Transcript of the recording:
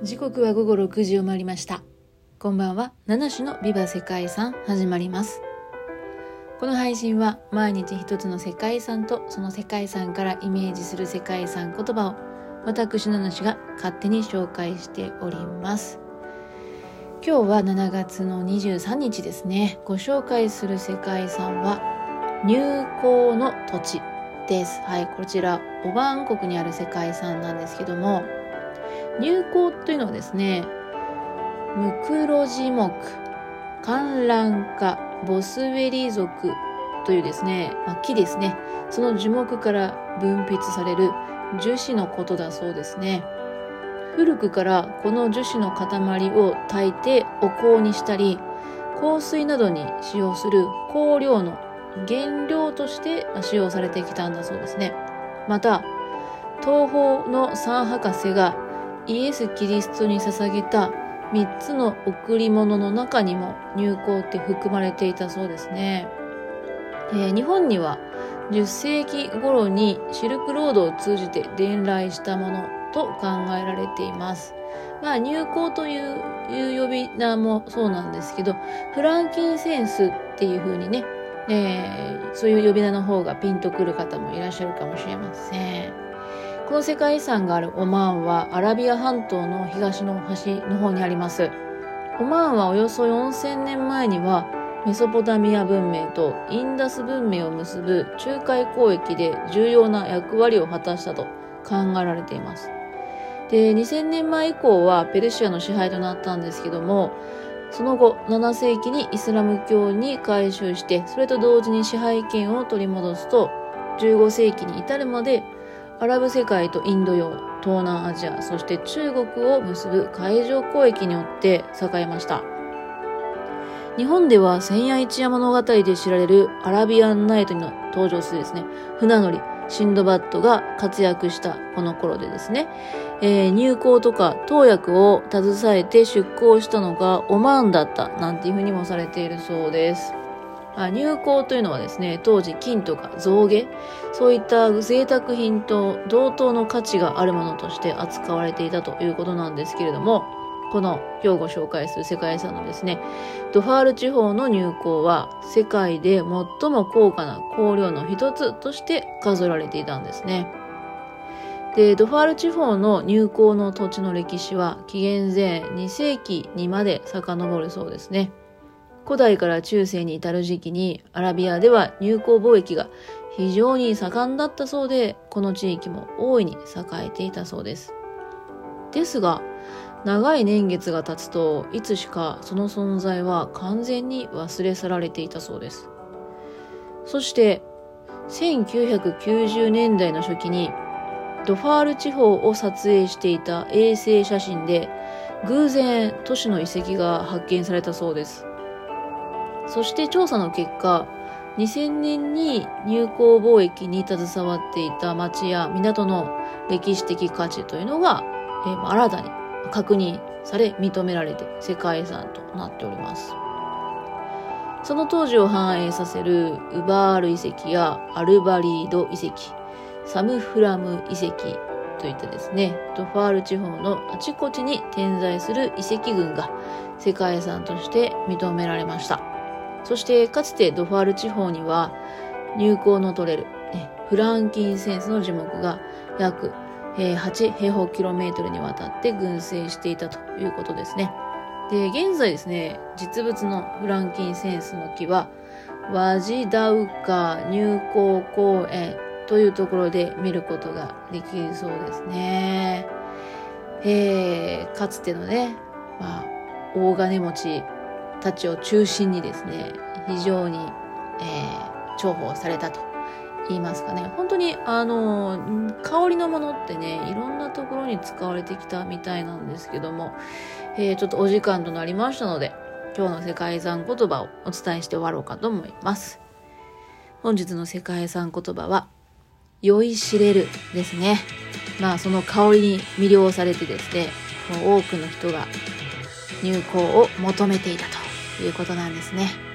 時刻は午後6時を回りました。こんばんは。七種のビバ世界遺産始まります。この配信は毎日一つの世界遺産とその世界遺産からイメージする世界遺産言葉を私七種が勝手に紹介しております。今日は7月の23日ですね。ご紹介する世界遺産は入港の土地です。はいこちらオバーン国にある世界遺産なんですけども入港というのはですねムクロジ目観覧科ボスウェリ族というですね、まあ、木ですね。その樹木から分泌される樹脂のことだそうですね。古くからこの樹脂の塊を炊いてお香にしたり香水などに使用する香料の原料として使用されてきたんだそうですね。また東方の三博士がイエス・キリストに捧げた3つの贈り物の中にも入香って含まれていたそうですね。えー、日本には10世紀頃にシルクロードを通じて伝来したものと考えられています。まあ、入香という呼び名もそうなんですけど、フランキンセンスっていう風にね、えー、そういう呼び名の方がピンとくる方もいらっしゃるかもしれません。この世界遺産があるオマーンはアラビア半島の東の端の方にあります。オマーンはおよそ4000年前にはメソポタミア文明とインダス文明を結ぶ仲介交易で重要な役割を果たしたと考えられています。で、2000年前以降はペルシアの支配となったんですけども、その後7世紀にイスラム教に改宗して、それと同時に支配権を取り戻すと、15世紀に至るまでアラブ世界とインド洋、東南アジア、そして中国を結ぶ海上交易によって栄えました。日本では千夜一夜物語で知られるアラビアンナイトに登場するですね、船乗り、シンドバッドが活躍したこの頃でですね、えー、入港とか投薬を携えて出港したのがオマーンだったなんていうふうにもされているそうです。入港というのはですね、当時金とか象牙、そういった贅沢品と同等の価値があるものとして扱われていたということなんですけれども、この今日ご紹介する世界遺産のですね、ドファール地方の入港は世界で最も高価な香料の一つとして数られていたんですね。で、ドファール地方の入港の土地の歴史は紀元前2世紀にまで遡るそうですね。古代から中世に至る時期にアラビアでは入港貿易が非常に盛んだったそうで、この地域も大いに栄えていたそうです。ですが、長い年月が経つといつしかその存在は完全に忘れ去られていたそうです。そして1990年代の初期にドファール地方を撮影していた衛星写真で偶然都市の遺跡が発見されたそうです。そして調査の結果、2000年に入港貿易に携わっていた町や港の歴史的価値というのが、えー、新たに確認され認められて世界遺産となっております。その当時を反映させるウバール遺跡やアルバリード遺跡、サムフラム遺跡といったですね、ドファール地方のあちこちに点在する遺跡群が世界遺産として認められました。そしてかつてドファール地方には入港の取れる、フランキンセンスの樹木が約8平方キロメートルにわたって群生していたということですね。で、現在ですね、実物のフランキンセンスの木は、ワジダウカ入港公園というところで見ることができるそうですね。えー、かつてのね、まあ、大金持ちたちを中心にですね、非常に、えー、重宝されたと言いますかね。本当に、あの、香りのものってね、いろんなところに使われてきたみたいなんですけども、えー、ちょっとお時間となりましたので、今日の世界遺産言葉をお伝えして終わろうかと思います。本日の世界遺産言葉は、酔いしれるですね。まあその香りに魅了されてですね、多くの人が入港を求めていたということなんですね。